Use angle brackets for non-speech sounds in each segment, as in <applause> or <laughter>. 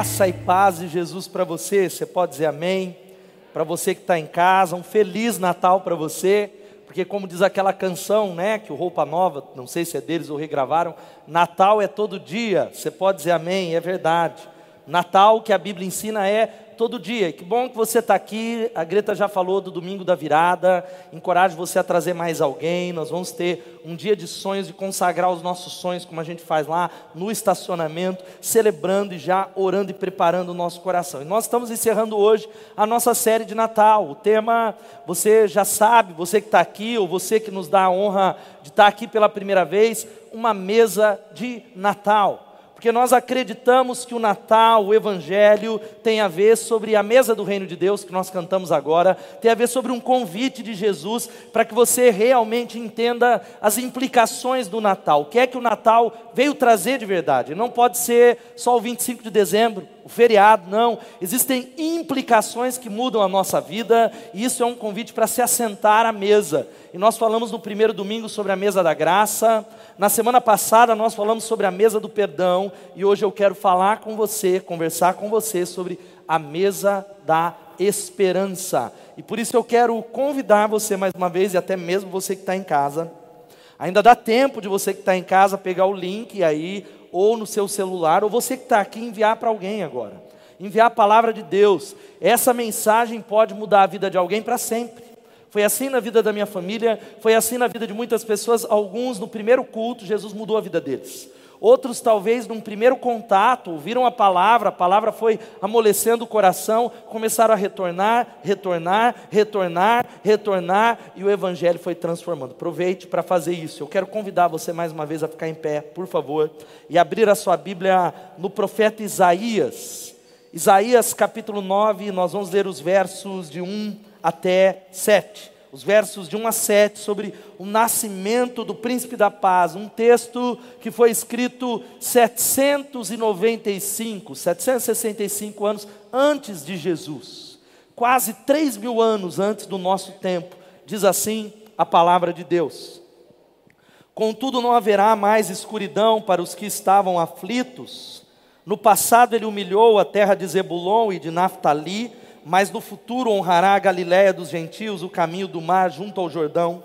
Graça e paz de Jesus para você. Você pode dizer amém? Para você que está em casa, um feliz Natal para você. Porque como diz aquela canção, né, que o Roupa Nova, não sei se é deles ou regravaram, Natal é todo dia. Você pode dizer amém? É verdade. Natal que a Bíblia ensina é todo dia. Que bom que você está aqui. A Greta já falou do domingo da virada. Encorajo você a trazer mais alguém. Nós vamos ter um dia de sonhos e consagrar os nossos sonhos, como a gente faz lá no estacionamento, celebrando e já orando e preparando o nosso coração. E nós estamos encerrando hoje a nossa série de Natal. O tema, você já sabe, você que está aqui, ou você que nos dá a honra de estar aqui pela primeira vez, uma mesa de Natal porque nós acreditamos que o Natal, o Evangelho, tem a ver sobre a mesa do reino de Deus, que nós cantamos agora, tem a ver sobre um convite de Jesus para que você realmente entenda as implicações do Natal. O que é que o Natal veio trazer de verdade? Não pode ser só o 25 de dezembro, o feriado, não. Existem implicações que mudam a nossa vida, e isso é um convite para se assentar à mesa. E nós falamos no primeiro domingo sobre a mesa da graça. Na semana passada nós falamos sobre a mesa do perdão e hoje eu quero falar com você, conversar com você sobre a mesa da esperança. E por isso eu quero convidar você mais uma vez, e até mesmo você que está em casa. Ainda dá tempo de você que está em casa pegar o link aí, ou no seu celular, ou você que está aqui enviar para alguém agora. Enviar a palavra de Deus. Essa mensagem pode mudar a vida de alguém para sempre. Foi assim na vida da minha família, foi assim na vida de muitas pessoas. Alguns no primeiro culto, Jesus mudou a vida deles. Outros, talvez, num primeiro contato, ouviram a palavra, a palavra foi amolecendo o coração, começaram a retornar, retornar, retornar, retornar, e o Evangelho foi transformando. Aproveite para fazer isso. Eu quero convidar você mais uma vez a ficar em pé, por favor, e abrir a sua Bíblia no profeta Isaías. Isaías capítulo 9, nós vamos ler os versos de 1 até 7. Os versos de 1 a 7 sobre o nascimento do príncipe da paz, um texto que foi escrito 795, 765 anos antes de Jesus, quase 3 mil anos antes do nosso tempo, diz assim a palavra de Deus. Contudo, não haverá mais escuridão para os que estavam aflitos. No passado, ele humilhou a terra de Zebulon e de Naphtali mas no futuro honrará a Galiléia dos gentios, o caminho do mar junto ao Jordão.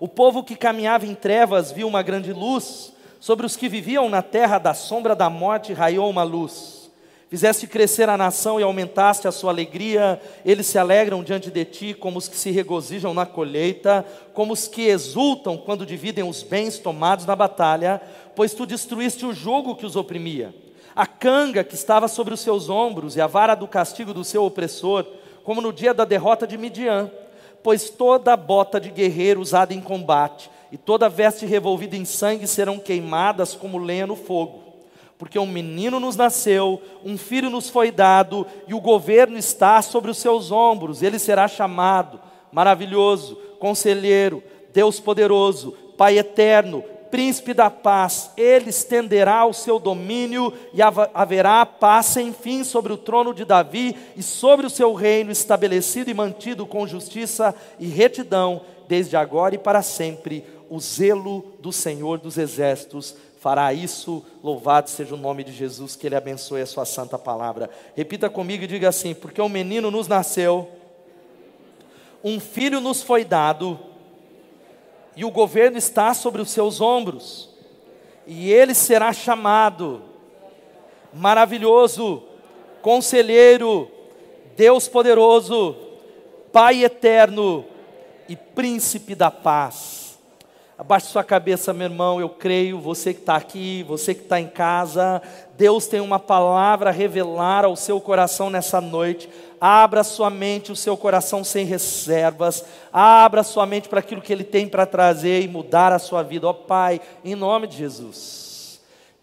O povo que caminhava em trevas viu uma grande luz, sobre os que viviam na terra da sombra da morte raiou uma luz. Fizeste crescer a nação e aumentaste a sua alegria, eles se alegram diante de ti, como os que se regozijam na colheita, como os que exultam quando dividem os bens tomados na batalha, pois tu destruíste o jogo que os oprimia a canga que estava sobre os seus ombros e a vara do castigo do seu opressor, como no dia da derrota de Midian, pois toda a bota de guerreiro usada em combate e toda veste revolvida em sangue serão queimadas como lenha no fogo. Porque um menino nos nasceu, um filho nos foi dado, e o governo está sobre os seus ombros, ele será chamado maravilhoso, conselheiro, Deus poderoso, Pai eterno, príncipe da paz, ele estenderá o seu domínio e haverá paz sem fim sobre o trono de Davi e sobre o seu reino estabelecido e mantido com justiça e retidão, desde agora e para sempre. O zelo do Senhor dos exércitos fará isso. Louvado seja o nome de Jesus, que ele abençoe a sua santa palavra. Repita comigo e diga assim: porque um menino nos nasceu, um filho nos foi dado e o governo está sobre os seus ombros, e ele será chamado maravilhoso, conselheiro, Deus poderoso, Pai eterno e príncipe da paz. Abaixe sua cabeça, meu irmão. Eu creio, você que está aqui, você que está em casa, Deus tem uma palavra a revelar ao seu coração nessa noite. Abra sua mente, o seu coração sem reservas. Abra sua mente para aquilo que Ele tem para trazer e mudar a sua vida. Ó oh, Pai, em nome de Jesus.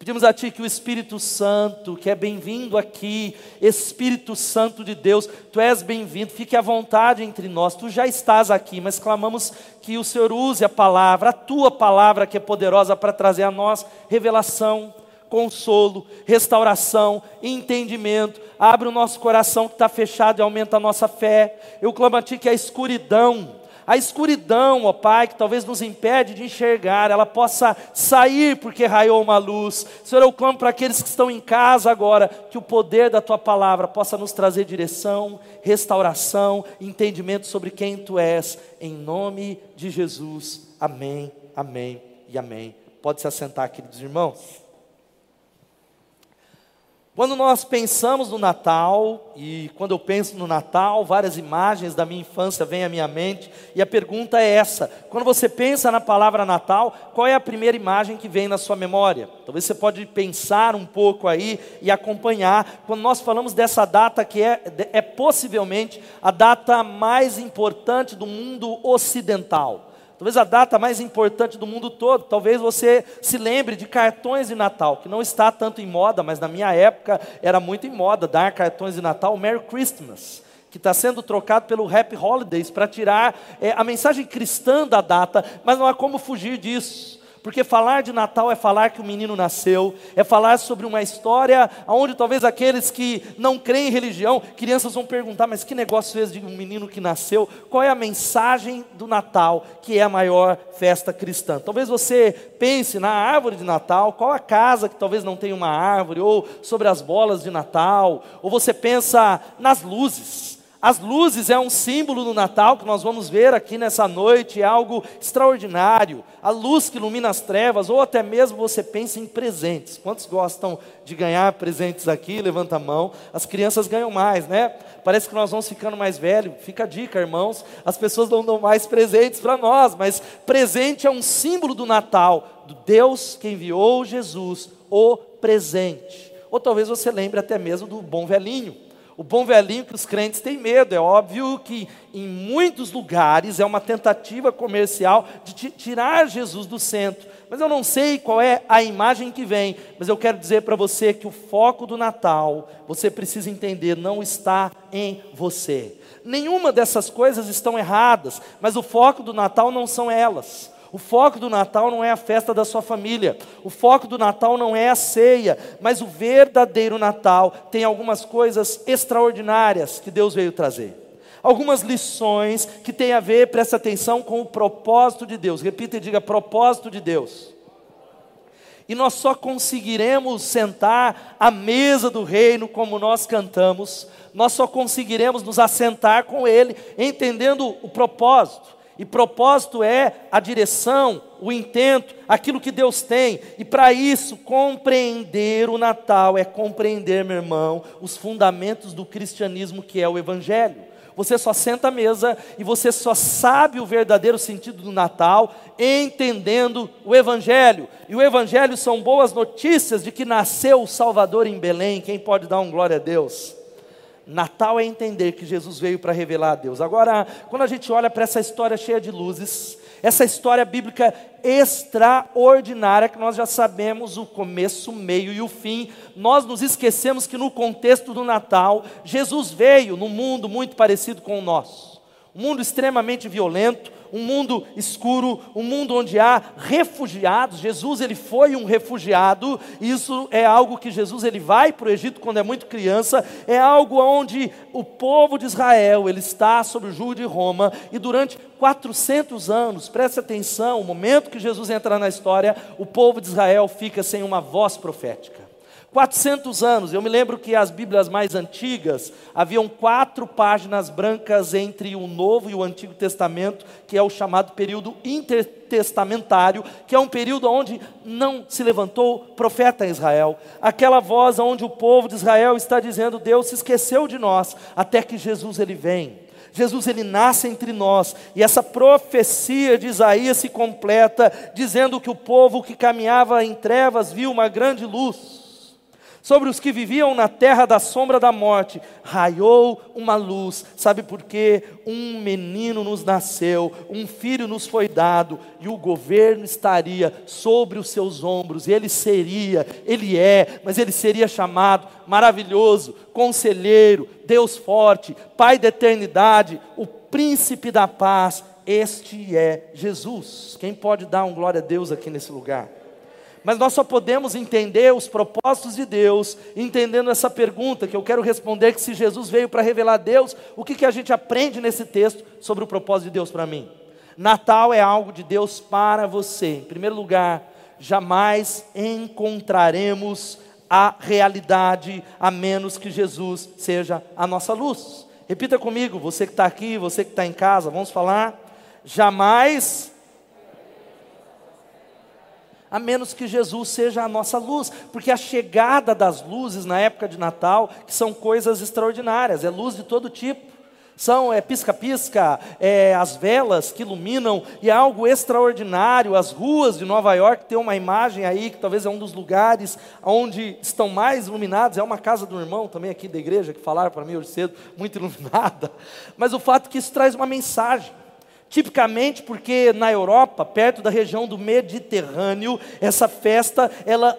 Pedimos a Ti que o Espírito Santo, que é bem-vindo aqui, Espírito Santo de Deus, Tu és bem-vindo, fique à vontade entre nós, Tu já estás aqui, mas clamamos que o Senhor use a palavra, a Tua palavra que é poderosa para trazer a nós revelação, consolo, restauração, entendimento. Abre o nosso coração que está fechado e aumenta a nossa fé. Eu clamo a Ti que a escuridão, A escuridão, ó Pai, que talvez nos impede de enxergar, ela possa sair porque raiou uma luz. Senhor, eu clamo para aqueles que estão em casa agora, que o poder da tua palavra possa nos trazer direção, restauração, entendimento sobre quem tu és, em nome de Jesus. Amém, amém e amém. Pode se assentar, queridos irmãos. Quando nós pensamos no Natal, e quando eu penso no Natal, várias imagens da minha infância vêm à minha mente, e a pergunta é essa: quando você pensa na palavra Natal, qual é a primeira imagem que vem na sua memória? Talvez você pode pensar um pouco aí e acompanhar, quando nós falamos dessa data que é, é possivelmente a data mais importante do mundo ocidental talvez a data mais importante do mundo todo. Talvez você se lembre de cartões de Natal, que não está tanto em moda, mas na minha época era muito em moda dar cartões de Natal, Merry Christmas, que está sendo trocado pelo Happy Holidays para tirar é, a mensagem cristã da data, mas não há como fugir disso. Porque falar de Natal é falar que o menino nasceu, é falar sobre uma história onde talvez aqueles que não creem em religião, crianças vão perguntar: mas que negócio fez de um menino que nasceu? Qual é a mensagem do Natal, que é a maior festa cristã? Talvez você pense na árvore de Natal, qual a casa que talvez não tenha uma árvore, ou sobre as bolas de Natal, ou você pensa nas luzes. As luzes é um símbolo do Natal que nós vamos ver aqui nessa noite, é algo extraordinário. A luz que ilumina as trevas, ou até mesmo você pensa em presentes. Quantos gostam de ganhar presentes aqui? Levanta a mão. As crianças ganham mais, né? Parece que nós vamos ficando mais velhos. Fica a dica, irmãos. As pessoas não dão mais presentes para nós, mas presente é um símbolo do Natal, do Deus que enviou Jesus, o presente. Ou talvez você lembre até mesmo do bom velhinho o bom velhinho que os crentes têm medo. É óbvio que em muitos lugares é uma tentativa comercial de tirar Jesus do centro. Mas eu não sei qual é a imagem que vem, mas eu quero dizer para você que o foco do Natal, você precisa entender, não está em você. Nenhuma dessas coisas estão erradas, mas o foco do Natal não são elas. O foco do Natal não é a festa da sua família, o foco do Natal não é a ceia, mas o verdadeiro Natal tem algumas coisas extraordinárias que Deus veio trazer. Algumas lições que têm a ver, presta atenção, com o propósito de Deus. Repita e diga: propósito de Deus. E nós só conseguiremos sentar à mesa do reino como nós cantamos, nós só conseguiremos nos assentar com Ele, entendendo o propósito. E propósito é a direção, o intento, aquilo que Deus tem. E para isso, compreender o Natal é compreender, meu irmão, os fundamentos do cristianismo que é o Evangelho. Você só senta à mesa e você só sabe o verdadeiro sentido do Natal entendendo o Evangelho. E o Evangelho são boas notícias de que nasceu o Salvador em Belém. Quem pode dar um glória a Deus? Natal é entender que Jesus veio para revelar a Deus. Agora, quando a gente olha para essa história cheia de luzes, essa história bíblica extraordinária, que nós já sabemos o começo, o meio e o fim, nós nos esquecemos que no contexto do Natal, Jesus veio num mundo muito parecido com o nosso. Um mundo extremamente violento, um mundo escuro, um mundo onde há refugiados. Jesus ele foi um refugiado. Isso é algo que Jesus ele vai para o Egito quando é muito criança. É algo onde o povo de Israel ele está sob o jugo de Roma e durante 400 anos, preste atenção, o momento que Jesus entra na história, o povo de Israel fica sem uma voz profética. 400 anos, eu me lembro que as Bíblias mais antigas haviam quatro páginas brancas entre o Novo e o Antigo Testamento, que é o chamado período intertestamentário, que é um período onde não se levantou profeta em Israel. Aquela voz onde o povo de Israel está dizendo: Deus se esqueceu de nós, até que Jesus ele vem. Jesus ele nasce entre nós, e essa profecia de Isaías se completa, dizendo que o povo que caminhava em trevas viu uma grande luz. Sobre os que viviam na terra da sombra da morte, raiou uma luz. Sabe por quê? Um menino nos nasceu, um filho nos foi dado, e o governo estaria sobre os seus ombros. Ele seria, ele é, mas ele seria chamado maravilhoso, conselheiro, Deus forte, Pai da eternidade, o príncipe da paz. Este é Jesus. Quem pode dar um glória a Deus aqui nesse lugar? Mas nós só podemos entender os propósitos de Deus entendendo essa pergunta que eu quero responder: que se Jesus veio para revelar Deus, o que, que a gente aprende nesse texto sobre o propósito de Deus para mim? Natal é algo de Deus para você. Em primeiro lugar, jamais encontraremos a realidade a menos que Jesus seja a nossa luz. Repita comigo, você que está aqui, você que está em casa, vamos falar. Jamais a menos que Jesus seja a nossa luz, porque a chegada das luzes na época de Natal, que são coisas extraordinárias, é luz de todo tipo. São é pisca-pisca, é, as velas que iluminam, e é algo extraordinário. As ruas de Nova York tem uma imagem aí, que talvez é um dos lugares onde estão mais iluminados. É uma casa do irmão também aqui da igreja, que falaram para mim hoje cedo, muito <laughs> iluminada. Mas o fato é que isso traz uma mensagem. Tipicamente porque na Europa, perto da região do Mediterrâneo, essa festa ela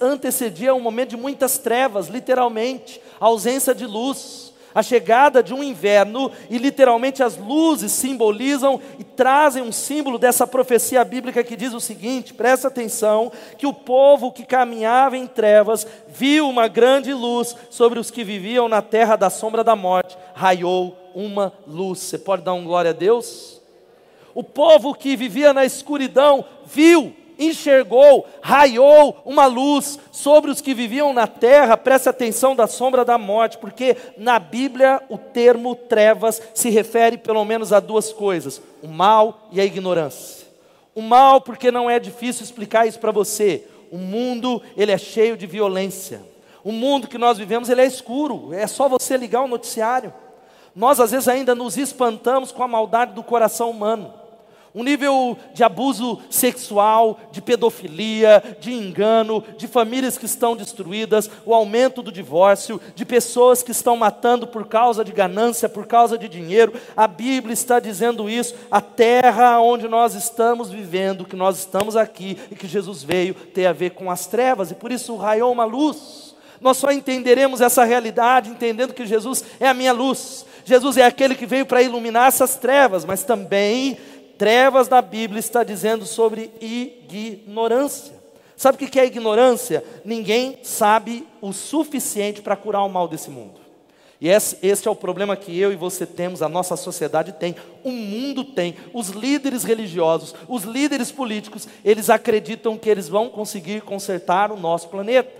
antecedia um momento de muitas trevas, literalmente, ausência de luz, a chegada de um inverno e literalmente as luzes simbolizam e trazem um símbolo dessa profecia bíblica que diz o seguinte: presta atenção, que o povo que caminhava em trevas viu uma grande luz sobre os que viviam na terra da sombra da morte, raiou uma luz. Você pode dar um glória a Deus? O povo que vivia na escuridão viu, enxergou, raiou uma luz sobre os que viviam na terra. Preste atenção da sombra da morte, porque na Bíblia o termo trevas se refere pelo menos a duas coisas: o mal e a ignorância. O mal, porque não é difícil explicar isso para você. O mundo, ele é cheio de violência. O mundo que nós vivemos, ele é escuro. É só você ligar o noticiário. Nós às vezes ainda nos espantamos com a maldade do coração humano. Um nível de abuso sexual, de pedofilia, de engano, de famílias que estão destruídas, o aumento do divórcio, de pessoas que estão matando por causa de ganância, por causa de dinheiro. A Bíblia está dizendo isso. A terra onde nós estamos vivendo, que nós estamos aqui e que Jesus veio, tem a ver com as trevas, e por isso raiou uma luz. Nós só entenderemos essa realidade entendendo que Jesus é a minha luz. Jesus é aquele que veio para iluminar essas trevas, mas também trevas na Bíblia está dizendo sobre ignorância. Sabe o que é ignorância? Ninguém sabe o suficiente para curar o mal desse mundo. E esse, esse, é o problema que eu e você temos, a nossa sociedade tem, o mundo tem, os líderes religiosos, os líderes políticos, eles acreditam que eles vão conseguir consertar o nosso planeta.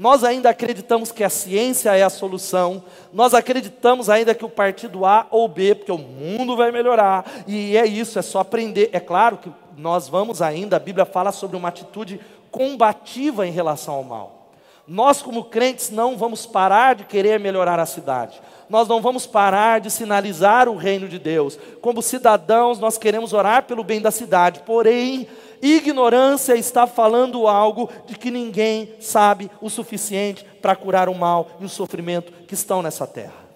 Nós ainda acreditamos que a ciência é a solução, nós acreditamos ainda que o partido A ou B, porque o mundo vai melhorar, e é isso, é só aprender. É claro que nós vamos ainda, a Bíblia fala sobre uma atitude combativa em relação ao mal. Nós, como crentes, não vamos parar de querer melhorar a cidade. Nós não vamos parar de sinalizar o reino de Deus. Como cidadãos, nós queremos orar pelo bem da cidade. Porém, Ignorância está falando algo de que ninguém sabe o suficiente para curar o mal e o sofrimento que estão nessa terra.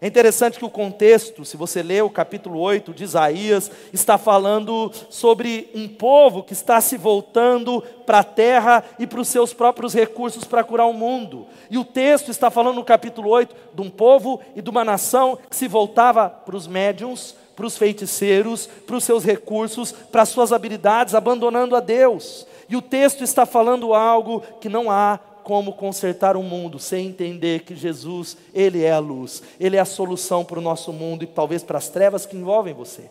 É interessante que o contexto, se você ler o capítulo 8 de Isaías, está falando sobre um povo que está se voltando para a terra e para os seus próprios recursos para curar o mundo. E o texto está falando no capítulo 8 de um povo e de uma nação que se voltava para os médiums, para os feiticeiros, para os seus recursos, para as suas habilidades, abandonando a Deus. E o texto está falando algo que não há como consertar o mundo sem entender que Jesus, Ele é a luz, Ele é a solução para o nosso mundo e talvez para as trevas que envolvem você.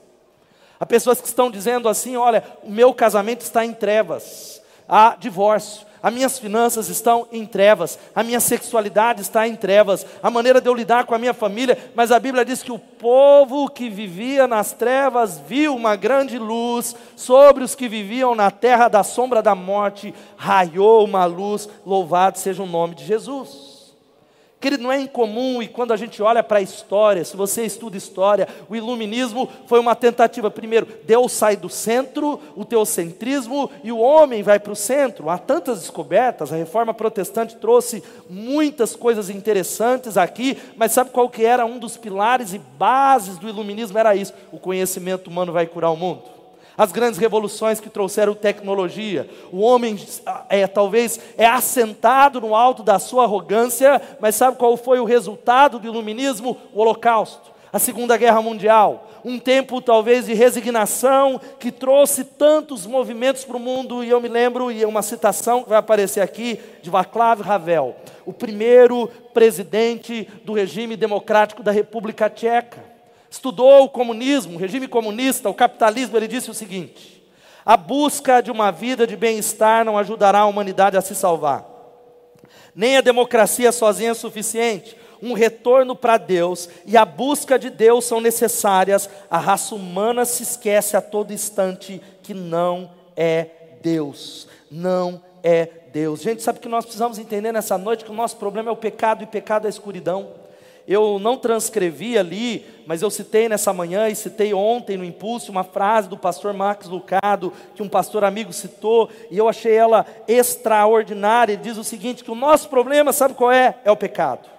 Há pessoas que estão dizendo assim: olha, o meu casamento está em trevas, há divórcio, as minhas finanças estão em trevas, a minha sexualidade está em trevas, a maneira de eu lidar com a minha família, mas a Bíblia diz que o povo que vivia nas trevas viu uma grande luz, sobre os que viviam na terra da sombra da morte, raiou uma luz, louvado seja o nome de Jesus. Querido, não é incomum, e quando a gente olha para a história, se você estuda história, o iluminismo foi uma tentativa. Primeiro, Deus sai do centro, o teocentrismo, e o homem vai para o centro. Há tantas descobertas, a reforma protestante trouxe muitas coisas interessantes aqui, mas sabe qual que era um dos pilares e bases do iluminismo? Era isso: o conhecimento humano vai curar o mundo as grandes revoluções que trouxeram tecnologia. O homem é, talvez é assentado no alto da sua arrogância, mas sabe qual foi o resultado do iluminismo? O Holocausto, a Segunda Guerra Mundial. Um tempo talvez de resignação que trouxe tantos movimentos para o mundo, e eu me lembro, e é uma citação que vai aparecer aqui, de Václav Havel, o primeiro presidente do regime democrático da República Tcheca. Estudou o comunismo, o regime comunista, o capitalismo, ele disse o seguinte: a busca de uma vida de bem-estar não ajudará a humanidade a se salvar. Nem a democracia sozinha é suficiente. Um retorno para Deus e a busca de Deus são necessárias. A raça humana se esquece a todo instante que não é Deus. Não é Deus. Gente, sabe que nós precisamos entender nessa noite que o nosso problema é o pecado e pecado é a escuridão eu não transcrevi ali, mas eu citei nessa manhã e citei ontem no impulso uma frase do pastor Max Lucado, que um pastor amigo citou, e eu achei ela extraordinária. Ele diz o seguinte: que o nosso problema, sabe qual é? É o pecado.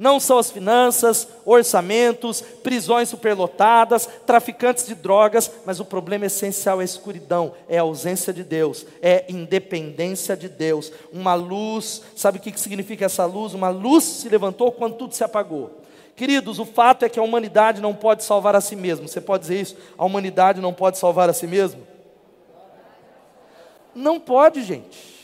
Não são as finanças, orçamentos, prisões superlotadas, traficantes de drogas, mas o problema essencial é a escuridão, é a ausência de Deus, é independência de Deus. Uma luz, sabe o que significa essa luz? Uma luz se levantou quando tudo se apagou. Queridos, o fato é que a humanidade não pode salvar a si mesma. Você pode dizer isso? A humanidade não pode salvar a si mesma? Não pode, gente.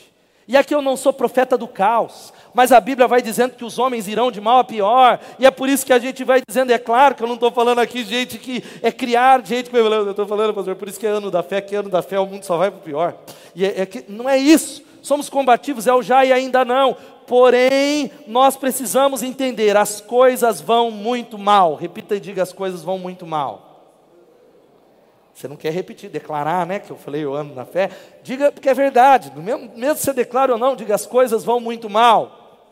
E aqui eu não sou profeta do caos, mas a Bíblia vai dizendo que os homens irão de mal a pior, e é por isso que a gente vai dizendo, é claro que eu não estou falando aqui gente que é criar gente, eu estou falando, pastor, por isso que é ano da fé, que é ano da fé o mundo só vai para o pior. E é, é que, não é isso, somos combativos, é o já e ainda não, porém nós precisamos entender, as coisas vão muito mal, repita e diga, as coisas vão muito mal. Você não quer repetir, declarar, né? Que eu falei, eu ando na fé. Diga porque é verdade. Mesmo, mesmo se você declara ou não, diga as coisas vão muito mal.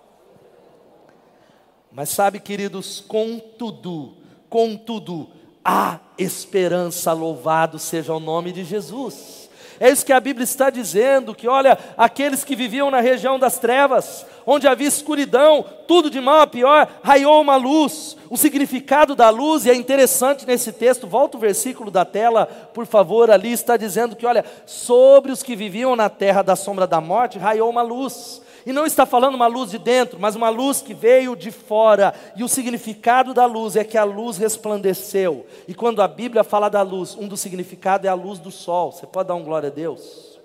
Mas sabe, queridos, contudo, contudo, há esperança, louvado seja o nome de Jesus. É isso que a Bíblia está dizendo: que olha, aqueles que viviam na região das trevas, onde havia escuridão, tudo de mal a pior, raiou uma luz. O significado da luz, e é interessante nesse texto, volta o versículo da tela, por favor, ali está dizendo que, olha, sobre os que viviam na terra da sombra da morte, raiou uma luz. E não está falando uma luz de dentro, mas uma luz que veio de fora. E o significado da luz é que a luz resplandeceu. E quando a Bíblia fala da luz, um dos significados é a luz do sol. Você pode dar um glória a Deus?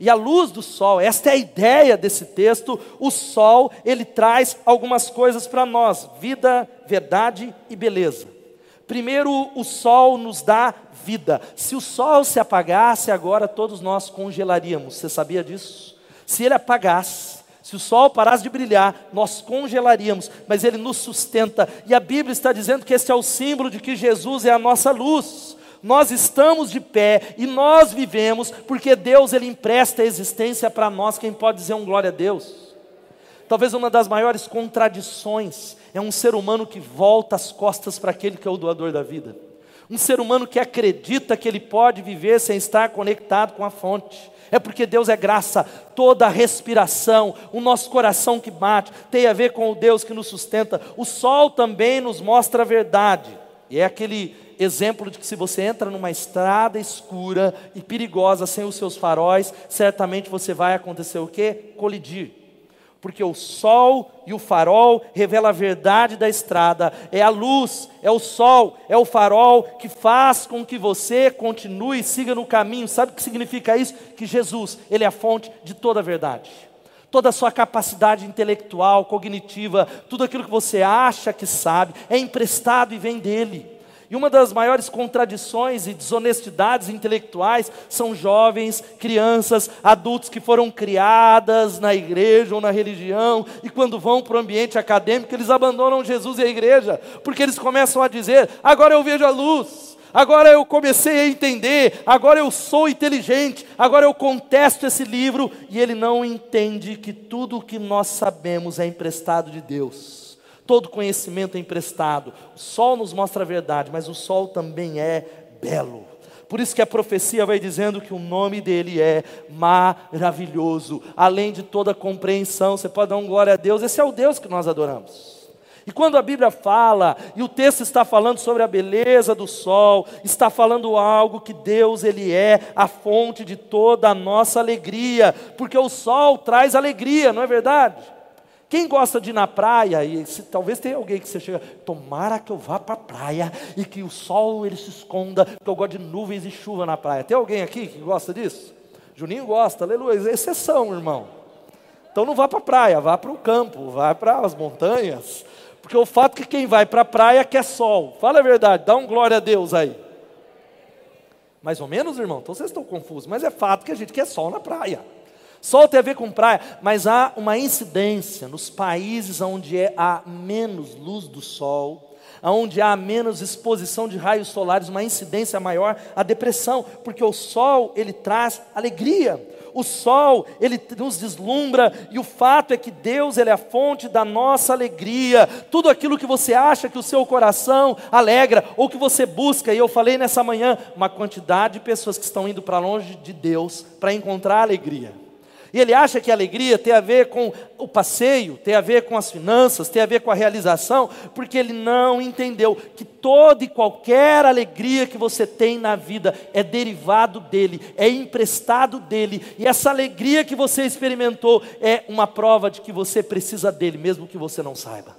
E a luz do sol, esta é a ideia desse texto. O sol, ele traz algumas coisas para nós: vida, verdade e beleza. Primeiro, o sol nos dá vida. Se o sol se apagasse agora, todos nós congelaríamos. Você sabia disso? Se ele apagasse, se o sol parasse de brilhar, nós congelaríamos, mas ele nos sustenta. E a Bíblia está dizendo que esse é o símbolo de que Jesus é a nossa luz. Nós estamos de pé e nós vivemos porque Deus ele empresta a existência para nós. Quem pode dizer um glória a Deus? Talvez uma das maiores contradições é um ser humano que volta as costas para aquele que é o doador da vida. Um ser humano que acredita que ele pode viver sem estar conectado com a fonte é porque Deus é graça, toda a respiração, o nosso coração que bate, tem a ver com o Deus que nos sustenta. O sol também nos mostra a verdade, e é aquele exemplo de que se você entra numa estrada escura e perigosa sem os seus faróis, certamente você vai acontecer o quê? Colidir porque o sol e o farol revela a verdade da estrada. É a luz, é o sol, é o farol que faz com que você continue e siga no caminho. Sabe o que significa isso? Que Jesus, ele é a fonte de toda a verdade. Toda a sua capacidade intelectual, cognitiva, tudo aquilo que você acha que sabe, é emprestado e vem dele. E uma das maiores contradições e desonestidades intelectuais são jovens, crianças, adultos que foram criadas na igreja ou na religião e quando vão para o ambiente acadêmico eles abandonam Jesus e a igreja, porque eles começam a dizer: agora eu vejo a luz. Agora eu comecei a entender, agora eu sou inteligente, agora eu contesto esse livro, e ele não entende que tudo o que nós sabemos é emprestado de Deus todo conhecimento é emprestado. O sol nos mostra a verdade, mas o sol também é belo. Por isso que a profecia vai dizendo que o nome dele é maravilhoso, além de toda compreensão. Você pode dar um glória a Deus, esse é o Deus que nós adoramos. E quando a Bíblia fala, e o texto está falando sobre a beleza do sol, está falando algo que Deus ele é a fonte de toda a nossa alegria, porque o sol traz alegria, não é verdade? Quem gosta de ir na praia, e se, talvez tenha alguém que você chega, tomara que eu vá para a praia e que o sol ele se esconda, porque eu gosto de nuvens e chuva na praia. Tem alguém aqui que gosta disso? Juninho gosta, aleluia, exceção, irmão. Então não vá para a praia, vá para o campo, vá para as montanhas, Porque o fato é que quem vai para a praia quer sol. Fala a verdade, dá um glória a Deus aí. Mais ou menos, irmão? Então vocês estão confusos, mas é fato que a gente quer sol na praia. Sol tem a ver com praia, mas há uma incidência nos países onde é, há menos luz do sol, onde há menos exposição de raios solares, uma incidência maior, a depressão, porque o sol ele traz alegria. O sol, ele nos deslumbra e o fato é que Deus, ele é a fonte da nossa alegria. Tudo aquilo que você acha que o seu coração alegra ou que você busca, e eu falei nessa manhã, uma quantidade de pessoas que estão indo para longe de Deus para encontrar alegria. E ele acha que a alegria tem a ver com o passeio, tem a ver com as finanças, tem a ver com a realização, porque ele não entendeu que toda e qualquer alegria que você tem na vida é derivado dele, é emprestado dele, e essa alegria que você experimentou é uma prova de que você precisa dele, mesmo que você não saiba.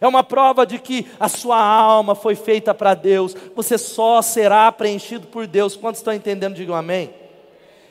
É uma prova de que a sua alma foi feita para Deus, você só será preenchido por Deus. Quantos estão entendendo? Digam amém.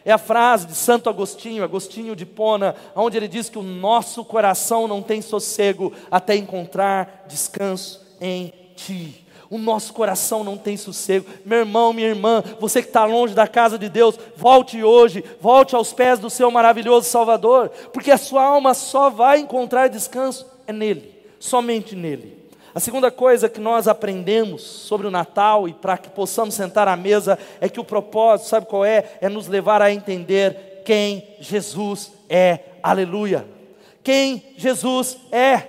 É a frase de Santo Agostinho, Agostinho de Pona, onde ele diz que o nosso coração não tem sossego até encontrar descanso em Ti. O nosso coração não tem sossego. Meu irmão, minha irmã, você que está longe da casa de Deus, volte hoje, volte aos pés do seu maravilhoso Salvador, porque a sua alma só vai encontrar descanso é nele, somente nele. A segunda coisa que nós aprendemos sobre o Natal e para que possamos sentar à mesa é que o propósito, sabe qual é? É nos levar a entender quem Jesus é. Aleluia. Quem Jesus é.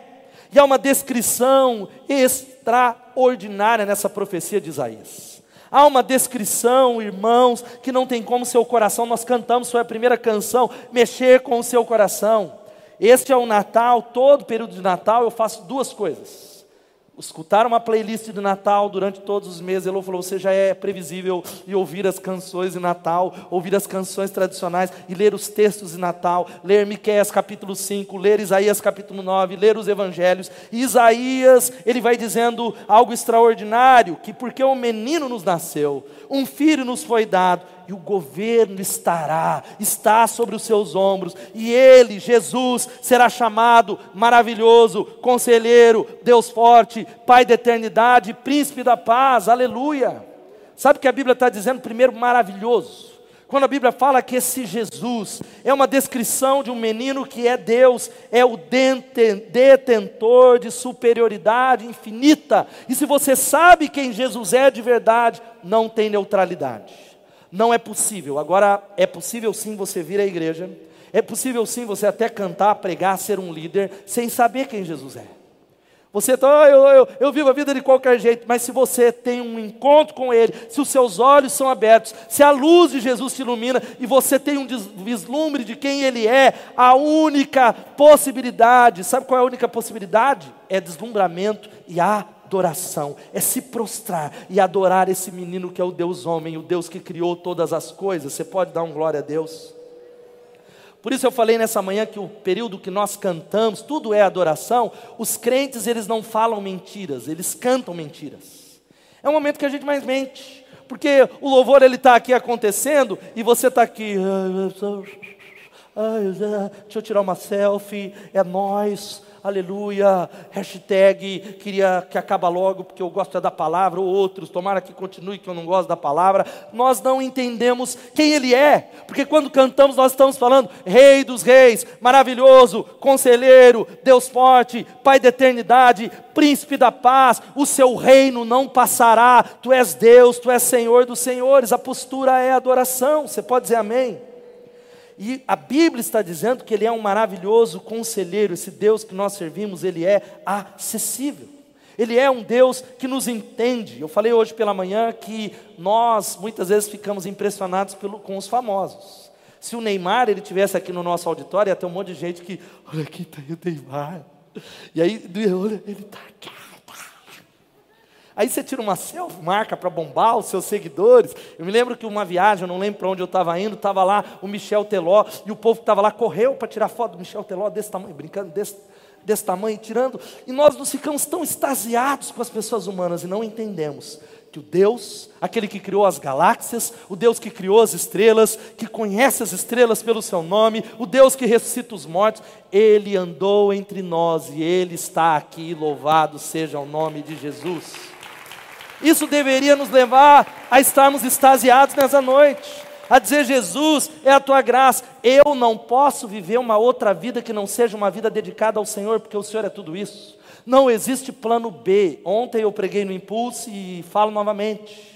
E há uma descrição extraordinária nessa profecia de Isaías. Há uma descrição, irmãos, que não tem como seu coração, nós cantamos, foi a primeira canção, mexer com o seu coração. Este é o Natal, todo período de Natal eu faço duas coisas escutar uma playlist de Natal durante todos os meses, ele falou: você já é previsível e ouvir as canções de Natal, ouvir as canções tradicionais e ler os textos de Natal, ler Miqueias capítulo 5, ler Isaías capítulo 9, ler os evangelhos. E Isaías, ele vai dizendo algo extraordinário, que porque um menino nos nasceu, um filho nos foi dado, e o governo estará, está sobre os seus ombros, e ele, Jesus, será chamado maravilhoso, conselheiro, Deus forte, Pai da eternidade, príncipe da paz, aleluia. Sabe o que a Bíblia está dizendo? Primeiro, maravilhoso. Quando a Bíblia fala que esse Jesus é uma descrição de um menino que é Deus, é o detentor de superioridade infinita. E se você sabe quem Jesus é de verdade, não tem neutralidade não é possível. Agora, é possível sim você vir à igreja, é possível sim você até cantar, pregar, ser um líder, sem saber quem Jesus é. Você está, ah, eu, eu, eu vivo a vida de qualquer jeito, mas se você tem um encontro com Ele, se os seus olhos são abertos, se a luz de Jesus te ilumina e você tem um vislumbre de quem Ele é, a única possibilidade, sabe qual é a única possibilidade? É deslumbramento e a adoração, é se prostrar e adorar esse menino que é o Deus homem, o Deus que criou todas as coisas. Você pode dar um glória a Deus? Por isso eu falei nessa manhã que o período que nós cantamos, tudo é adoração. Os crentes, eles não falam mentiras, eles cantam mentiras. É um momento que a gente mais mente, porque o louvor ele está aqui acontecendo e você está aqui. deixa eu tirar uma selfie, é nós aleluia, hashtag, queria que acaba logo porque eu gosto da palavra, ou outros, tomara que continue que eu não gosto da palavra. Nós não entendemos quem Ele é, porque quando cantamos nós estamos falando Rei dos Reis, maravilhoso, conselheiro, Deus forte, Pai da eternidade, príncipe da paz, o seu reino não passará, tu és Deus, tu és Senhor dos senhores, a postura é adoração, você pode dizer amém? E a Bíblia está dizendo que Ele é um maravilhoso conselheiro, esse Deus que nós servimos, Ele é acessível. Ele é um Deus que nos entende. Eu falei hoje pela manhã que nós muitas vezes ficamos impressionados pelo, com os famosos. Se o Neymar ele tivesse aqui no nosso auditório, ia ter um monte de gente que, olha aqui está o Neymar. E aí, olha, ele está aqui. Aí você tira uma selfie, marca para bombar os seus seguidores. Eu me lembro que uma viagem, eu não lembro para onde eu estava indo, estava lá o Michel Teló, e o povo que estava lá correu para tirar foto do Michel Teló desse tamanho, brincando desse, desse tamanho, tirando. E nós nos ficamos tão extasiados com as pessoas humanas e não entendemos que o Deus, aquele que criou as galáxias, o Deus que criou as estrelas, que conhece as estrelas pelo seu nome, o Deus que ressuscita os mortos, ele andou entre nós e ele está aqui, louvado seja o nome de Jesus. Isso deveria nos levar a estarmos extasiados nessa noite, a dizer: Jesus, é a tua graça. Eu não posso viver uma outra vida que não seja uma vida dedicada ao Senhor, porque o Senhor é tudo isso. Não existe plano B. Ontem eu preguei no impulso e falo novamente.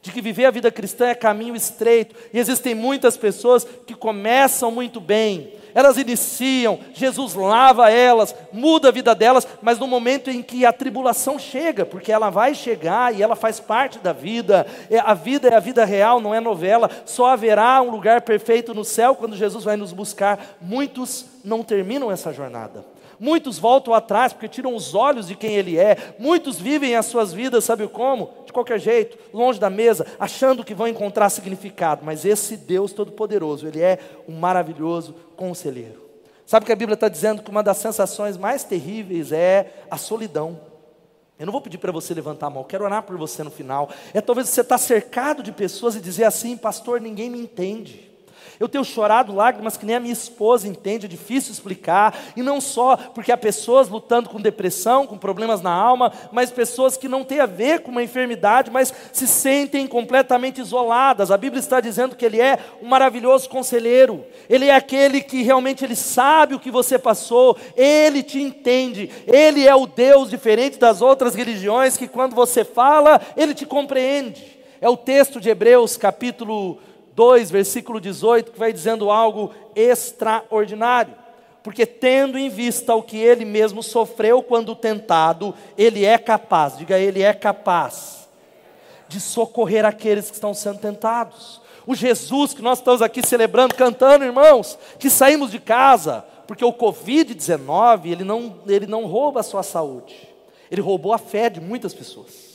De que viver a vida cristã é caminho estreito. E existem muitas pessoas que começam muito bem. Elas iniciam, Jesus lava elas, muda a vida delas, mas no momento em que a tribulação chega, porque ela vai chegar e ela faz parte da vida, é, a vida é a vida real, não é novela, só haverá um lugar perfeito no céu quando Jesus vai nos buscar. Muitos não terminam essa jornada. Muitos voltam atrás porque tiram os olhos de quem ele é. Muitos vivem as suas vidas, sabe como? De qualquer jeito, longe da mesa, achando que vão encontrar significado. Mas esse Deus Todo-Poderoso, ele é um maravilhoso conselheiro. Sabe que a Bíblia está dizendo que uma das sensações mais terríveis é a solidão. Eu não vou pedir para você levantar a mão, quero orar por você no final. É talvez você estar tá cercado de pessoas e dizer assim, pastor, ninguém me entende. Eu tenho chorado lágrimas que nem a minha esposa entende, é difícil explicar, e não só porque há pessoas lutando com depressão, com problemas na alma, mas pessoas que não têm a ver com uma enfermidade, mas se sentem completamente isoladas. A Bíblia está dizendo que Ele é um maravilhoso conselheiro, Ele é aquele que realmente Ele sabe o que você passou, Ele te entende, Ele é o Deus diferente das outras religiões que quando você fala, Ele te compreende. É o texto de Hebreus, capítulo 2, versículo 18, que vai dizendo algo extraordinário. Porque tendo em vista o que ele mesmo sofreu quando tentado, ele é capaz, diga ele é capaz, de socorrer aqueles que estão sendo tentados. O Jesus que nós estamos aqui celebrando, cantando, irmãos, que saímos de casa, porque o Covid-19, ele não, ele não rouba a sua saúde, ele roubou a fé de muitas pessoas.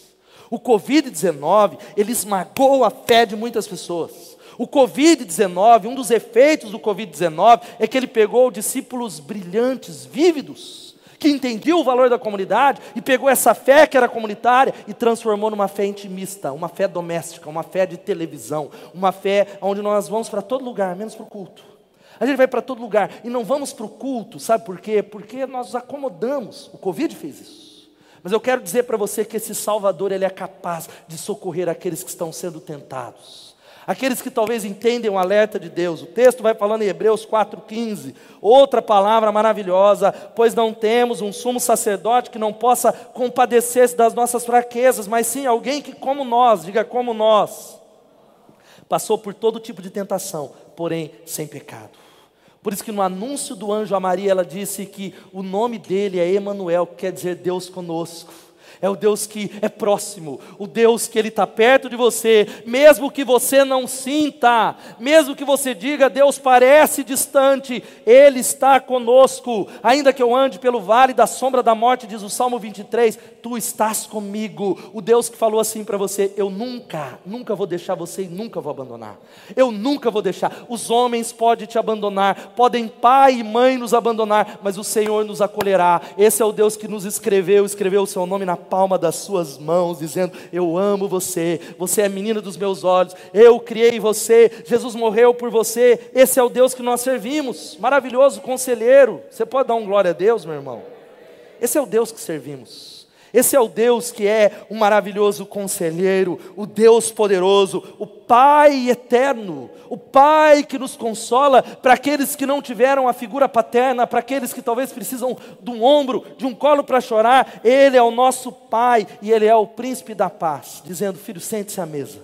O Covid-19, ele esmagou a fé de muitas pessoas. O Covid-19, um dos efeitos do Covid-19 é que ele pegou discípulos brilhantes, vívidos, que entendiam o valor da comunidade e pegou essa fé que era comunitária e transformou numa fé intimista, uma fé doméstica, uma fé de televisão, uma fé onde nós vamos para todo lugar, menos para o culto. A gente vai para todo lugar e não vamos para o culto, sabe por quê? Porque nós nos acomodamos. O Covid fez isso. Mas eu quero dizer para você que esse Salvador ele é capaz de socorrer aqueles que estão sendo tentados. Aqueles que talvez entendem o alerta de Deus. O texto vai falando em Hebreus 4,15. Outra palavra maravilhosa, pois não temos um sumo sacerdote que não possa compadecer-se das nossas fraquezas, mas sim alguém que, como nós, diga como nós, passou por todo tipo de tentação, porém sem pecado. Por isso que no anúncio do anjo a Maria, ela disse que o nome dele é Emanuel, que quer dizer Deus conosco é o Deus que é próximo, o Deus que Ele está perto de você, mesmo que você não sinta, mesmo que você diga, Deus parece distante, Ele está conosco, ainda que eu ande pelo vale da sombra da morte, diz o Salmo 23, tu estás comigo, o Deus que falou assim para você: eu nunca, nunca vou deixar você e nunca vou abandonar, eu nunca vou deixar, os homens podem te abandonar, podem pai e mãe nos abandonar, mas o Senhor nos acolherá, esse é o Deus que nos escreveu, escreveu o seu nome na palma das suas mãos, dizendo: Eu amo você, você é menina dos meus olhos, eu criei você, Jesus morreu por você. Esse é o Deus que nós servimos, maravilhoso conselheiro. Você pode dar um glória a Deus, meu irmão? Esse é o Deus que servimos. Esse é o Deus que é um maravilhoso conselheiro, o Deus poderoso, o Pai eterno, o Pai que nos consola para aqueles que não tiveram a figura paterna, para aqueles que talvez precisam de um ombro, de um colo para chorar. Ele é o nosso Pai e Ele é o príncipe da paz, dizendo: Filho, sente-se à mesa,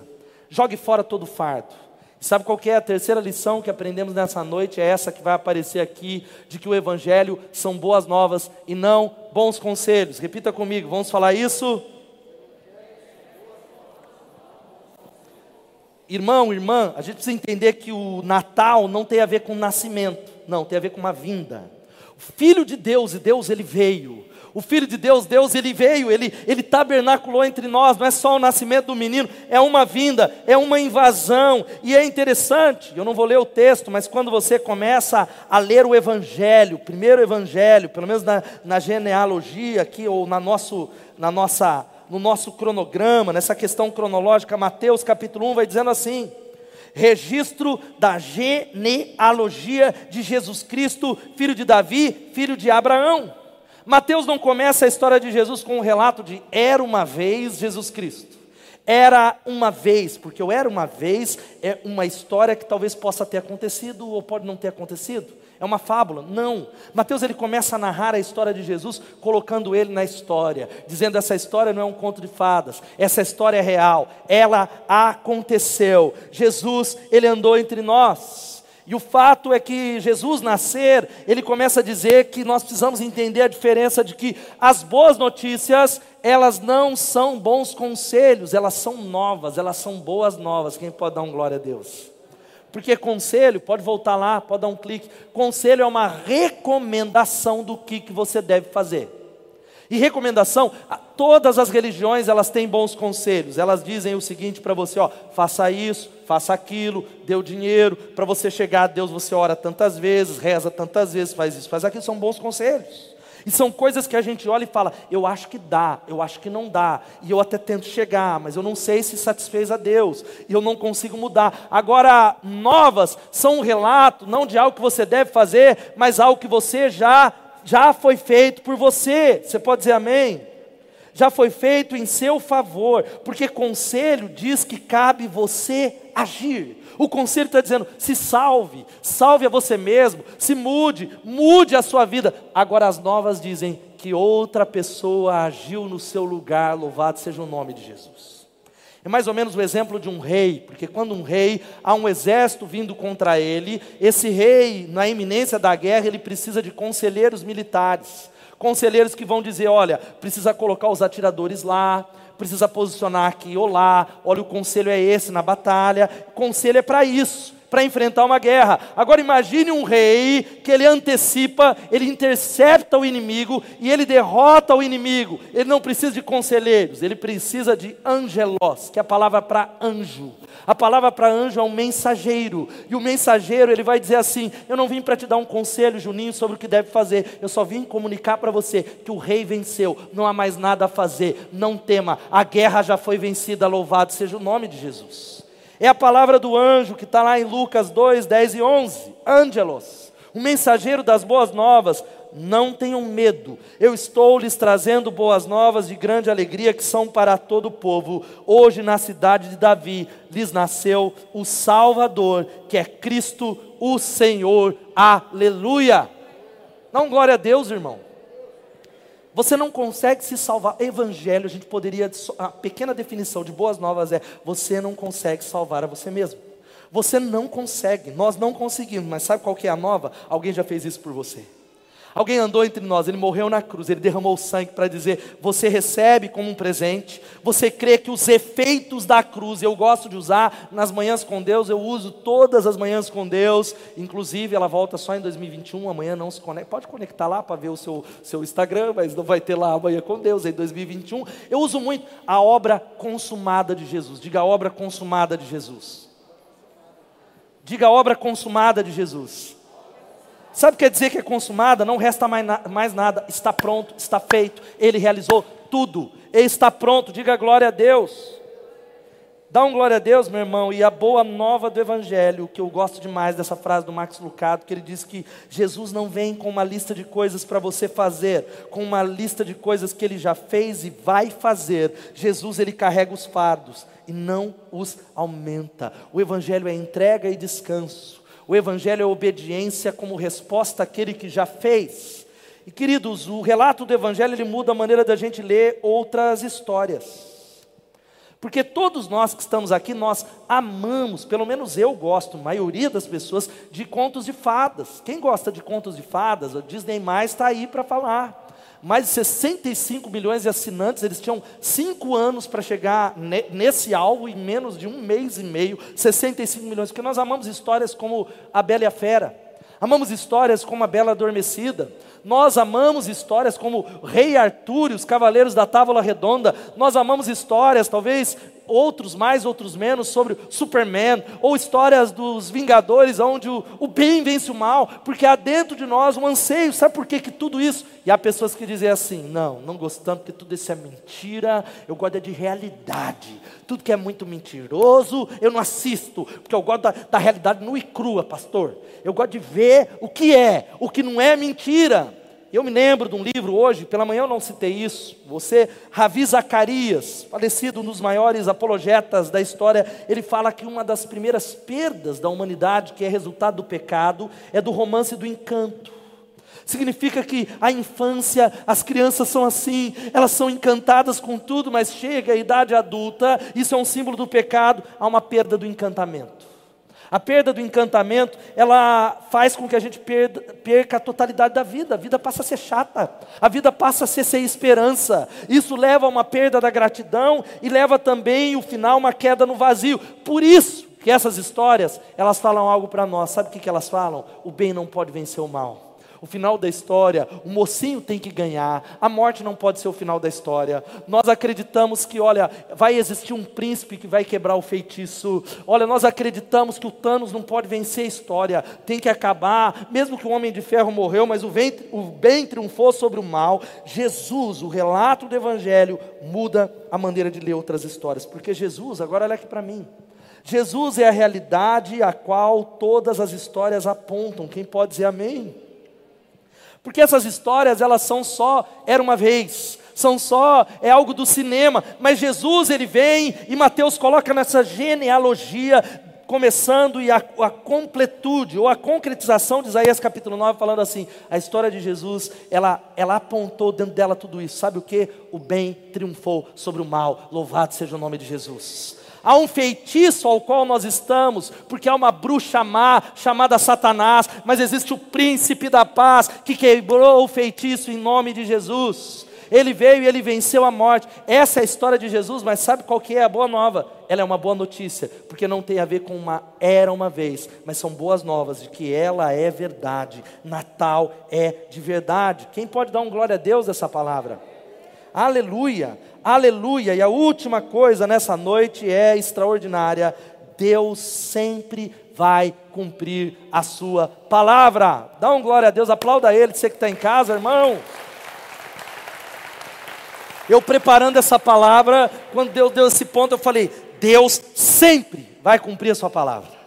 jogue fora todo o fardo Sabe qual é a terceira lição que aprendemos nessa noite? É essa que vai aparecer aqui, de que o Evangelho são boas novas e não bons conselhos. Repita comigo, vamos falar isso? Irmão, irmã, a gente precisa entender que o Natal não tem a ver com nascimento, não, tem a ver com uma vinda. O Filho de Deus, e Deus ele veio, o Filho de Deus, Deus, ele veio, ele, ele tabernaculou entre nós, não é só o nascimento do menino, é uma vinda, é uma invasão, e é interessante, eu não vou ler o texto, mas quando você começa a ler o Evangelho, o primeiro Evangelho, pelo menos na, na genealogia aqui, ou na, nosso, na nossa no nosso cronograma, nessa questão cronológica, Mateus capítulo 1 vai dizendo assim: registro da genealogia de Jesus Cristo, filho de Davi, filho de Abraão. Mateus não começa a história de Jesus com um relato de era uma vez Jesus Cristo. Era uma vez, porque o era uma vez é uma história que talvez possa ter acontecido ou pode não ter acontecido. É uma fábula? Não. Mateus ele começa a narrar a história de Jesus, colocando ele na história, dizendo essa história não é um conto de fadas, essa história é real, ela aconteceu. Jesus, ele andou entre nós. E o fato é que Jesus nascer, ele começa a dizer que nós precisamos entender a diferença de que as boas notícias, elas não são bons conselhos, elas são novas, elas são boas novas. Quem pode dar um glória a Deus? Porque conselho, pode voltar lá, pode dar um clique. Conselho é uma recomendação do que, que você deve fazer. E recomendação, todas as religiões elas têm bons conselhos. Elas dizem o seguinte para você, ó, faça isso, faça aquilo, dê o dinheiro, para você chegar a Deus você ora tantas vezes, reza tantas vezes, faz isso, faz aquilo, são bons conselhos. E são coisas que a gente olha e fala, eu acho que dá, eu acho que não dá, e eu até tento chegar, mas eu não sei se satisfez a Deus, e eu não consigo mudar. Agora, novas são um relato, não de algo que você deve fazer, mas algo que você já já foi feito por você. Você pode dizer amém? Já foi feito em seu favor, porque conselho diz que cabe você agir. O conselho está dizendo: se salve, salve a você mesmo, se mude, mude a sua vida. Agora as novas dizem que outra pessoa agiu no seu lugar, louvado seja o nome de Jesus. É mais ou menos o exemplo de um rei, porque quando um rei há um exército vindo contra ele, esse rei, na iminência da guerra, ele precisa de conselheiros militares. Conselheiros que vão dizer: olha, precisa colocar os atiradores lá, precisa posicionar aqui ou lá, olha, o conselho é esse na batalha. Conselho é para isso para enfrentar uma guerra. Agora imagine um rei que ele antecipa, ele intercepta o inimigo e ele derrota o inimigo. Ele não precisa de conselheiros, ele precisa de angelos, que é a palavra para anjo. A palavra para anjo é um mensageiro. E o mensageiro, ele vai dizer assim: "Eu não vim para te dar um conselho, Juninho, sobre o que deve fazer. Eu só vim comunicar para você que o rei venceu. Não há mais nada a fazer. Não tema. A guerra já foi vencida. Louvado seja o nome de Jesus." É a palavra do anjo que está lá em Lucas 2, 10 e 11. Ângelos, o mensageiro das boas novas. Não tenham medo, eu estou lhes trazendo boas novas de grande alegria que são para todo o povo. Hoje, na cidade de Davi, lhes nasceu o Salvador, que é Cristo o Senhor. Aleluia! Não glória a Deus, irmão. Você não consegue se salvar. Evangelho, a gente poderia. A pequena definição de boas novas é: você não consegue salvar a você mesmo. Você não consegue, nós não conseguimos, mas sabe qual que é a nova? Alguém já fez isso por você. Alguém andou entre nós, ele morreu na cruz, ele derramou sangue para dizer: você recebe como um presente, você crê que os efeitos da cruz, eu gosto de usar nas manhãs com Deus, eu uso todas as manhãs com Deus, inclusive ela volta só em 2021, amanhã não se conecta, pode conectar lá para ver o seu, seu Instagram, mas não vai ter lá amanhã com Deus, em 2021. Eu uso muito a obra consumada de Jesus, diga a obra consumada de Jesus. Diga a obra consumada de Jesus. Sabe o que quer dizer que é consumada? Não resta mais, na, mais nada, está pronto, está feito, ele realizou tudo, ele está pronto, diga glória a Deus. Dá um glória a Deus, meu irmão, e a boa nova do Evangelho, que eu gosto demais dessa frase do Max Lucado, que ele diz que Jesus não vem com uma lista de coisas para você fazer, com uma lista de coisas que ele já fez e vai fazer. Jesus, ele carrega os fardos e não os aumenta. O Evangelho é entrega e descanso. O Evangelho é obediência como resposta àquele que já fez. E queridos, o relato do Evangelho ele muda a maneira da gente ler outras histórias. Porque todos nós que estamos aqui, nós amamos, pelo menos eu gosto, a maioria das pessoas, de contos de fadas. Quem gosta de contos de fadas? O Disney Mais está aí para falar mais de 65 milhões de assinantes, eles tinham cinco anos para chegar nesse alvo em menos de um mês e meio, 65 milhões, porque nós amamos histórias como A Bela e a Fera, amamos histórias como A Bela Adormecida, Nós amamos histórias como Rei e os Cavaleiros da Távola Redonda. Nós amamos histórias, talvez outros mais, outros menos, sobre Superman, ou histórias dos Vingadores, onde o, o bem vence o mal, porque há dentro de nós um anseio, sabe por que, que tudo isso? E há pessoas que dizem assim: não, não gostamos, porque tudo isso é mentira, eu gosto é de realidade, tudo que é muito mentiroso, eu não assisto, porque eu gosto da, da realidade nua e crua, pastor, eu gosto de ver o que é, o que não é mentira. Eu me lembro de um livro hoje, pela manhã eu não citei isso. Você, Ravi Zacarias, falecido um dos maiores apologetas da história, ele fala que uma das primeiras perdas da humanidade, que é resultado do pecado, é do romance do encanto. Significa que a infância, as crianças são assim, elas são encantadas com tudo, mas chega a idade adulta, isso é um símbolo do pecado, há uma perda do encantamento. A perda do encantamento, ela faz com que a gente perda, perca a totalidade da vida. A vida passa a ser chata, a vida passa a ser sem esperança. Isso leva a uma perda da gratidão e leva também, o final, uma queda no vazio. Por isso que essas histórias, elas falam algo para nós. Sabe o que, que elas falam? O bem não pode vencer o mal o final da história, o mocinho tem que ganhar, a morte não pode ser o final da história. Nós acreditamos que, olha, vai existir um príncipe que vai quebrar o feitiço. Olha, nós acreditamos que o Thanos não pode vencer a história, tem que acabar, mesmo que o homem de ferro morreu, mas o, ventre, o bem triunfou sobre o mal. Jesus, o relato do evangelho, muda a maneira de ler outras histórias, porque Jesus, agora olha aqui para mim. Jesus é a realidade a qual todas as histórias apontam. Quem pode dizer amém? Porque essas histórias, elas são só, era uma vez, são só, é algo do cinema, mas Jesus ele vem e Mateus coloca nessa genealogia, começando e a, a completude, ou a concretização de Isaías capítulo 9, falando assim, a história de Jesus, ela, ela apontou dentro dela tudo isso, sabe o que? O bem triunfou sobre o mal, louvado seja o nome de Jesus. Há um feitiço ao qual nós estamos, porque há uma bruxa má chamada Satanás, mas existe o príncipe da paz que quebrou o feitiço em nome de Jesus. Ele veio e ele venceu a morte. Essa é a história de Jesus, mas sabe qual que é a boa nova? Ela é uma boa notícia, porque não tem a ver com uma era uma vez, mas são boas novas de que ela é verdade. Natal é de verdade. Quem pode dar um glória a Deus dessa palavra? Aleluia. Aleluia! E a última coisa nessa noite é extraordinária. Deus sempre vai cumprir a sua palavra. Dá um glória a Deus, aplauda Ele, você que está em casa, irmão. Eu preparando essa palavra, quando Deus deu esse ponto, eu falei: Deus sempre vai cumprir a sua palavra.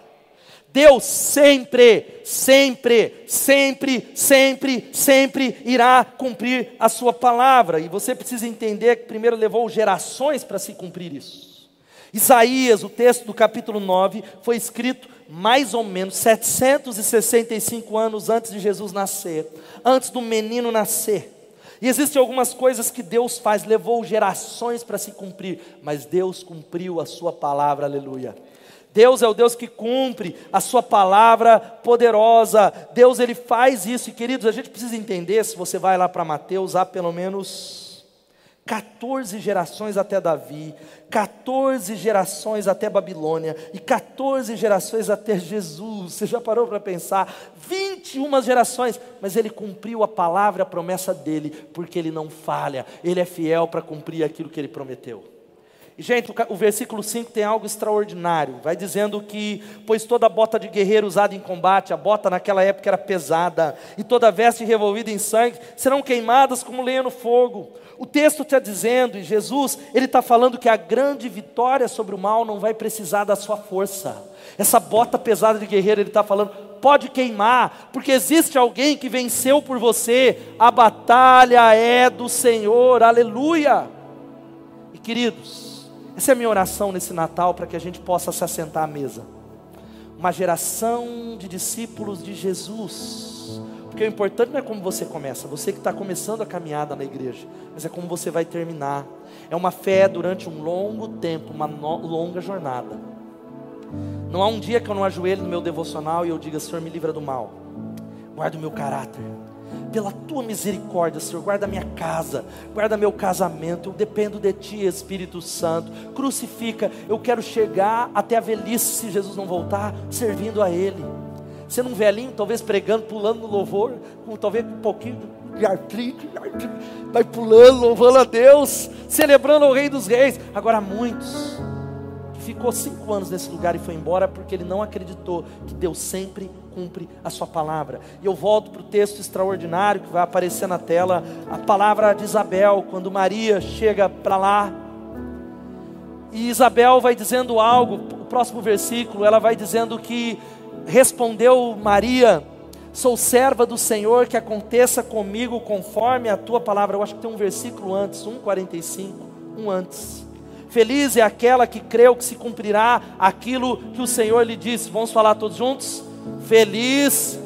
Deus sempre, sempre, sempre, sempre, sempre irá cumprir a sua palavra. E você precisa entender que primeiro levou gerações para se cumprir isso. Isaías, o texto do capítulo 9, foi escrito mais ou menos 765 anos antes de Jesus nascer, antes do menino nascer. E existem algumas coisas que Deus faz, levou gerações para se cumprir, mas Deus cumpriu a sua palavra, aleluia. Deus é o Deus que cumpre a sua palavra poderosa. Deus ele faz isso. E queridos, a gente precisa entender, se você vai lá para Mateus, há pelo menos 14 gerações até Davi, 14 gerações até Babilônia e 14 gerações até Jesus. Você já parou para pensar? 21 gerações, mas ele cumpriu a palavra, a promessa dele, porque ele não falha. Ele é fiel para cumprir aquilo que ele prometeu. Gente, o, versículo 5 tem algo extraordinário. Vai dizendo que, pois toda bota de guerreiro usada em combate, a bota naquela época era pesada, e toda veste revolvida em sangue, serão queimadas como lenha no fogo. O texto está dizendo, e Jesus, ele está falando que a grande vitória sobre o mal não vai precisar da sua força. Essa bota pesada de guerreiro, ele está falando, pode queimar, porque existe alguém que venceu por você, a batalha é do Senhor, aleluia. E queridos, essa é a minha oração nesse Natal para que a gente possa se assentar à mesa. Uma geração de discípulos de Jesus. Porque o importante não é como você começa, você que está começando a caminhada na igreja, mas é como você vai terminar. É uma fé durante um longo tempo, uma no, longa jornada. Não há um dia que eu não ajoelho no meu devocional e eu diga: Senhor, me livra do mal, guarda o meu caráter, pela tua misericórdia, Senhor, guarda minha casa, guarda meu casamento. Eu dependo de ti, Espírito Santo. Crucifica, eu quero chegar até a velhice, se Jesus não voltar, servindo a Ele. Sendo um velhinho, talvez pregando, pulando no louvor, com talvez um pouquinho de artrite, vai pulando, louvando a Deus, celebrando o Rei dos Reis. Agora, muitos ficou cinco anos nesse lugar e foi embora porque ele não acreditou que Deus sempre cumpre a sua palavra. E eu volto para o texto extraordinário que vai aparecer na tela, a palavra de Isabel, quando Maria chega para lá. E Isabel vai dizendo algo, o próximo versículo, ela vai dizendo que respondeu Maria: Sou serva do Senhor, que aconteça comigo conforme a tua palavra. Eu acho que tem um versículo antes, 1,45, um antes. Feliz é aquela que creu que se cumprirá aquilo que o Senhor lhe disse. Vamos falar todos juntos? Feliz.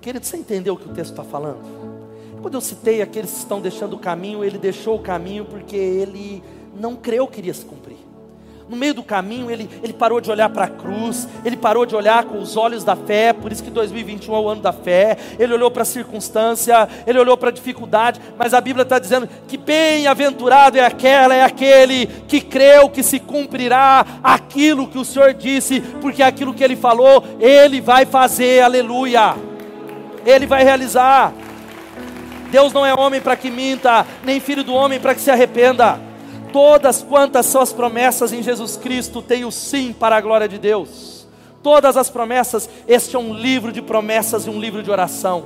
Querido, você entendeu o que o texto está falando? Quando eu citei aqueles que estão deixando o caminho, ele deixou o caminho porque ele não creu que iria se cumprir. No meio do caminho, ele, ele parou de olhar para a cruz, ele parou de olhar com os olhos da fé, por isso que 2021 é o ano da fé. Ele olhou para a circunstância, ele olhou para a dificuldade, mas a Bíblia está dizendo que bem-aventurado é aquela, é aquele que creu que se cumprirá aquilo que o Senhor disse, porque aquilo que ele falou, ele vai fazer, aleluia, ele vai realizar. Deus não é homem para que minta, nem filho do homem para que se arrependa. Todas quantas são as promessas em Jesus Cristo, tem o sim para a glória de Deus. Todas as promessas, este é um livro de promessas e um livro de oração.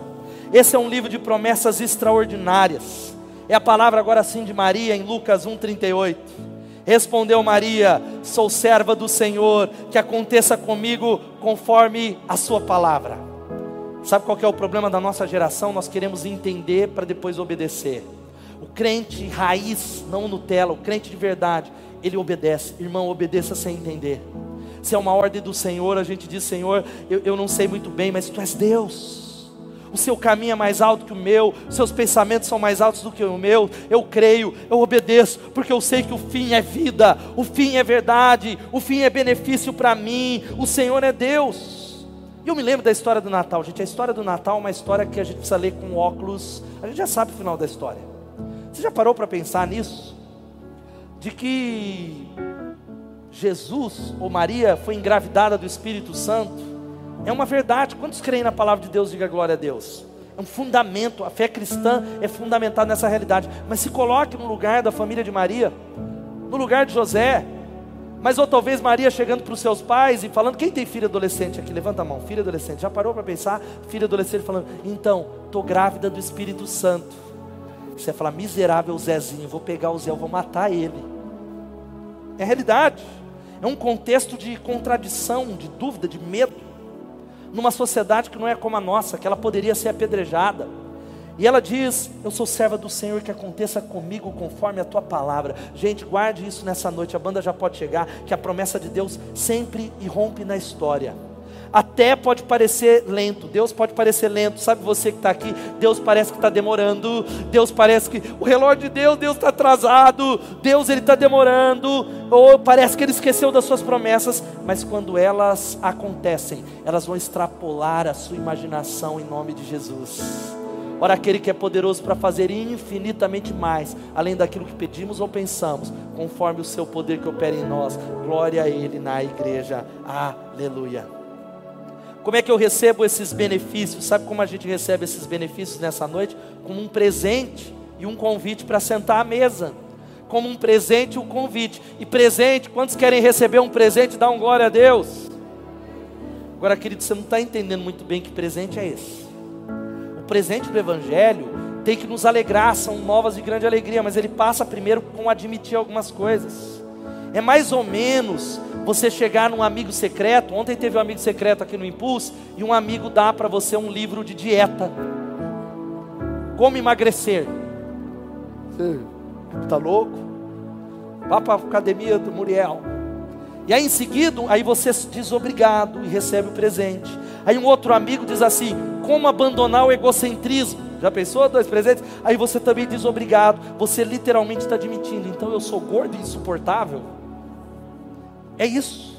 Esse é um livro de promessas extraordinárias. É a palavra agora sim de Maria em Lucas 1:38. Respondeu Maria: Sou serva do Senhor, que aconteça comigo conforme a sua palavra. Sabe qual é o problema da nossa geração? Nós queremos entender para depois obedecer. O crente raiz, não Nutella, o crente de verdade, ele obedece. Irmão, obedeça sem entender. Se é uma ordem do Senhor, a gente diz: Senhor, eu, eu não sei muito bem, mas tu és Deus. O seu caminho é mais alto que o meu, seus pensamentos são mais altos do que o meu. Eu creio, eu obedeço, porque eu sei que o fim é vida, o fim é verdade, o fim é benefício para mim. O Senhor é Deus. E eu me lembro da história do Natal, gente. A história do Natal é uma história que a gente precisa ler com óculos. A gente já sabe o final da história. Você já parou para pensar nisso? De que Jesus ou Maria foi engravidada do Espírito Santo? É uma verdade. Quantos creem na palavra de Deus? Diga glória a Deus. É um fundamento. A fé cristã é fundamentada nessa realidade. Mas se coloque no lugar da família de Maria, no lugar de José. Mas ou talvez Maria chegando para os seus pais e falando: quem tem filho adolescente aqui? Levanta a mão, filho adolescente. Já parou para pensar? Filho adolescente falando: então, estou grávida do Espírito Santo. Você vai falar, miserável Zezinho, vou pegar o Zé, eu vou matar ele. É realidade. É um contexto de contradição, de dúvida, de medo. Numa sociedade que não é como a nossa, que ela poderia ser apedrejada. E ela diz: Eu sou serva do Senhor, que aconteça comigo conforme a tua palavra. Gente, guarde isso nessa noite. A banda já pode chegar, que a promessa de Deus sempre irrompe na história até pode parecer lento, Deus pode parecer lento, sabe você que está aqui, Deus parece que está demorando, Deus parece que o relógio de Deus, Deus está atrasado, Deus ele está demorando, ou parece que ele esqueceu das suas promessas, mas quando elas acontecem, elas vão extrapolar a sua imaginação em nome de Jesus. Ora, aquele que é poderoso para fazer infinitamente mais, além daquilo que pedimos ou pensamos, conforme o seu poder que opera em nós. Glória a Ele na igreja. Aleluia. Como é que eu recebo esses benefícios? Sabe como a gente recebe esses benefícios nessa noite? Como um presente e um convite para sentar à mesa. Como um presente e um convite. E presente, quantos querem receber um presente? Dá um glória a Deus. Agora, querido, você não está entendendo muito bem que presente é esse. O presente do Evangelho tem que nos alegrar, são novas de grande alegria, mas ele passa primeiro com admitir algumas coisas. É mais ou menos você chegar num amigo secreto. Ontem teve um amigo secreto aqui no Impulso e um amigo dá para você um livro de dieta. Como emagrecer? Você está louco? Vá para a academia do Muriel. E aí em seguida, aí você diz obrigado e recebe o presente. Aí um outro amigo diz assim: como abandonar o egocentrismo? Já pensou dois presentes? Aí você também diz obrigado. Você literalmente está admitindo. Então eu sou gordo e insuportável. É isso.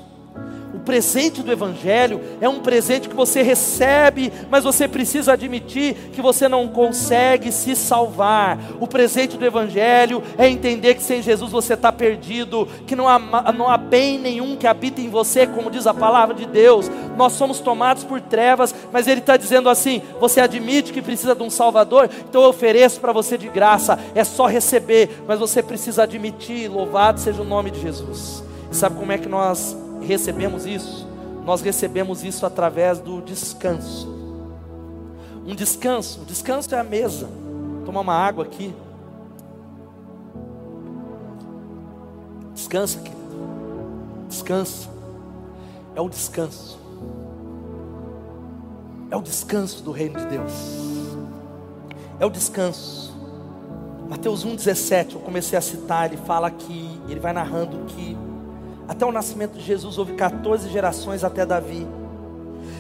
O presente do Evangelho é um presente que você recebe, mas você precisa admitir que você não consegue se salvar. O presente do Evangelho é entender que sem Jesus você está perdido, que não há, não há bem nenhum que habita em você, como diz a palavra de Deus. Nós somos tomados por trevas, mas Ele está dizendo assim: você admite que precisa de um Salvador, então eu ofereço para você de graça, é só receber, mas você precisa admitir, louvado seja o nome de Jesus. Sabe como é que nós recebemos isso? Nós recebemos isso através do descanso. Um descanso, o descanso é a mesa. Tomar uma água aqui. Descansa, querido. Descansa. É o descanso. É o descanso do reino de Deus. É o descanso. Mateus 1,17, eu comecei a citar, ele fala que, ele vai narrando que até o nascimento de Jesus houve 14 gerações até Davi.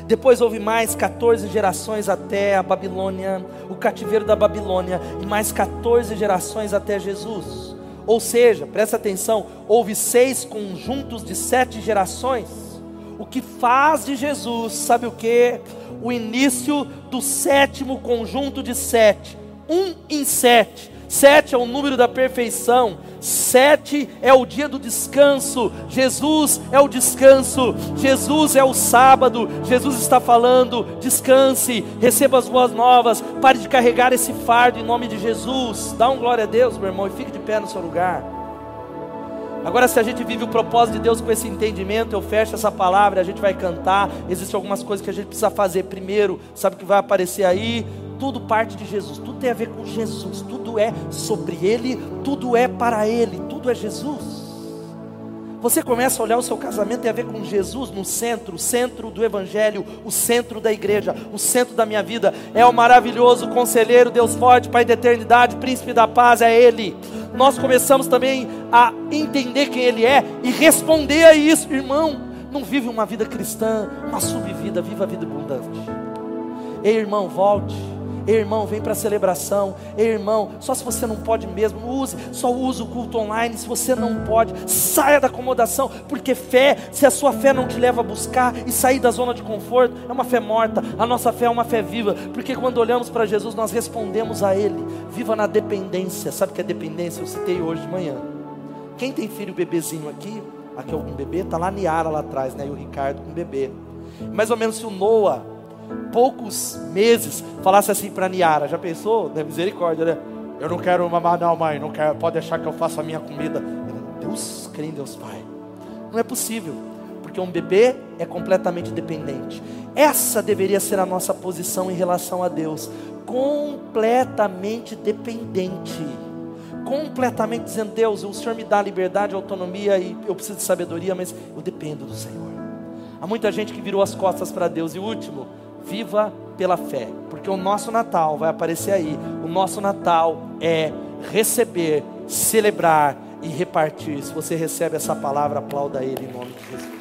Depois houve mais 14 gerações até a Babilônia, o cativeiro da Babilônia, e mais 14 gerações até Jesus. Ou seja, presta atenção, houve seis conjuntos de sete gerações. O que faz de Jesus, sabe o que? O início do sétimo conjunto de sete. Um em sete. Sete é o número da perfeição. Sete é o dia do descanso. Jesus é o descanso. Jesus é o sábado. Jesus está falando: descanse, receba as boas novas. Pare de carregar esse fardo em nome de Jesus. Dá um glória a Deus, meu irmão, e fique de pé no seu lugar. Agora, se a gente vive o propósito de Deus com esse entendimento, eu fecho essa palavra, a gente vai cantar. Existem algumas coisas que a gente precisa fazer. Primeiro, sabe o que vai aparecer aí? Tudo parte de Jesus, tudo tem a ver com Jesus, tudo é sobre Ele, tudo é para Ele, tudo é Jesus. Você começa a olhar o seu casamento e a ver com Jesus no centro, o centro do Evangelho, o centro da igreja, o centro da minha vida. É o maravilhoso conselheiro, Deus forte, Pai da eternidade, príncipe da paz, é Ele. Nós começamos também a entender quem Ele é e responder a isso, irmão. Não vive uma vida cristã, uma subvida, viva a vida abundante. Ei, irmão, volte Ei, irmão, vem para a celebração. Ei, irmão, só se você não pode mesmo, use, só use o culto online se você não pode. Saia da acomodação, porque fé, se a sua fé não te leva a buscar e sair da zona de conforto, é uma fé morta. A nossa fé é uma fé viva, porque quando olhamos para Jesus, nós respondemos a Ele. Viva na dependência. Sabe o que é dependência? Eu citei hoje de manhã. Quem tem filho bebezinho aqui, aqui algum bebê, está lá Niara lá atrás, né? E o Ricardo com o bebê. Mais ou menos se o Noah poucos meses, falasse assim para Niara: Já pensou? É misericórdia, né? Eu não quero mamar, não, mãe. Não quero, pode deixar que eu faça a minha comida. Deus crê em Deus Pai. Não é possível, porque um bebê é completamente dependente. Essa deveria ser a nossa posição em relação a Deus, completamente dependente. Completamente dizendo, Deus, o Senhor me dá liberdade, autonomia e eu preciso de sabedoria, mas eu dependo do Senhor. Há muita gente que virou as costas para Deus. E último, viva pela fé, porque o nosso Natal vai aparecer aí. O nosso Natal é receber, celebrar e repartir. Se você recebe essa palavra, aplauda Ele em nome de Jesus.